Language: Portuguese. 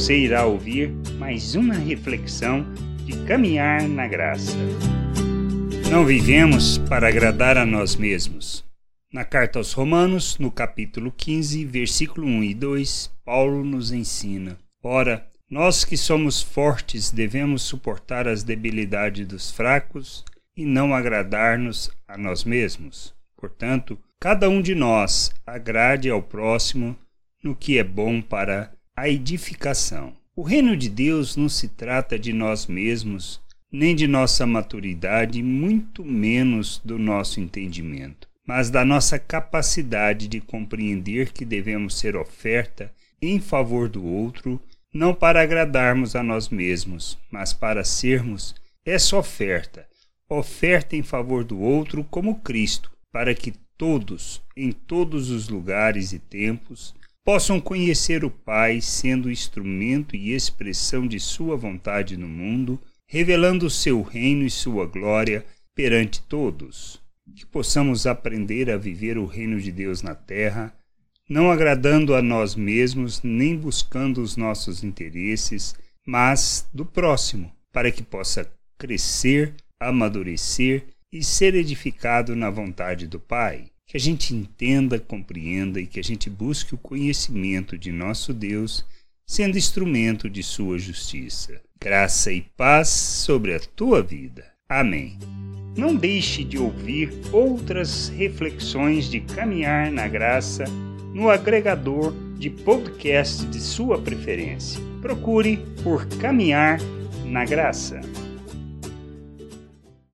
Você irá ouvir mais uma reflexão de caminhar na graça. Não vivemos para agradar a nós mesmos. Na carta aos Romanos, no capítulo 15, versículo 1 e 2, Paulo nos ensina: Ora, nós que somos fortes devemos suportar as debilidades dos fracos e não agradar-nos a nós mesmos. Portanto, cada um de nós agrade ao próximo no que é bom para a edificação. O reino de Deus não se trata de nós mesmos, nem de nossa maturidade, muito menos do nosso entendimento, mas da nossa capacidade de compreender que devemos ser oferta em favor do outro, não para agradarmos a nós mesmos, mas para sermos essa oferta, oferta em favor do outro como Cristo, para que todos, em todos os lugares e tempos, possam conhecer o Pai, sendo instrumento e expressão de Sua vontade no mundo, revelando o seu reino e sua glória perante todos. Que possamos aprender a viver o reino de Deus na terra, não agradando a nós mesmos, nem buscando os nossos interesses, mas do próximo, para que possa crescer, amadurecer e ser edificado na vontade do Pai que a gente entenda, compreenda e que a gente busque o conhecimento de nosso Deus, sendo instrumento de sua justiça. Graça e paz sobre a tua vida. Amém. Não deixe de ouvir outras reflexões de caminhar na graça no agregador de podcast de sua preferência. Procure por Caminhar na Graça.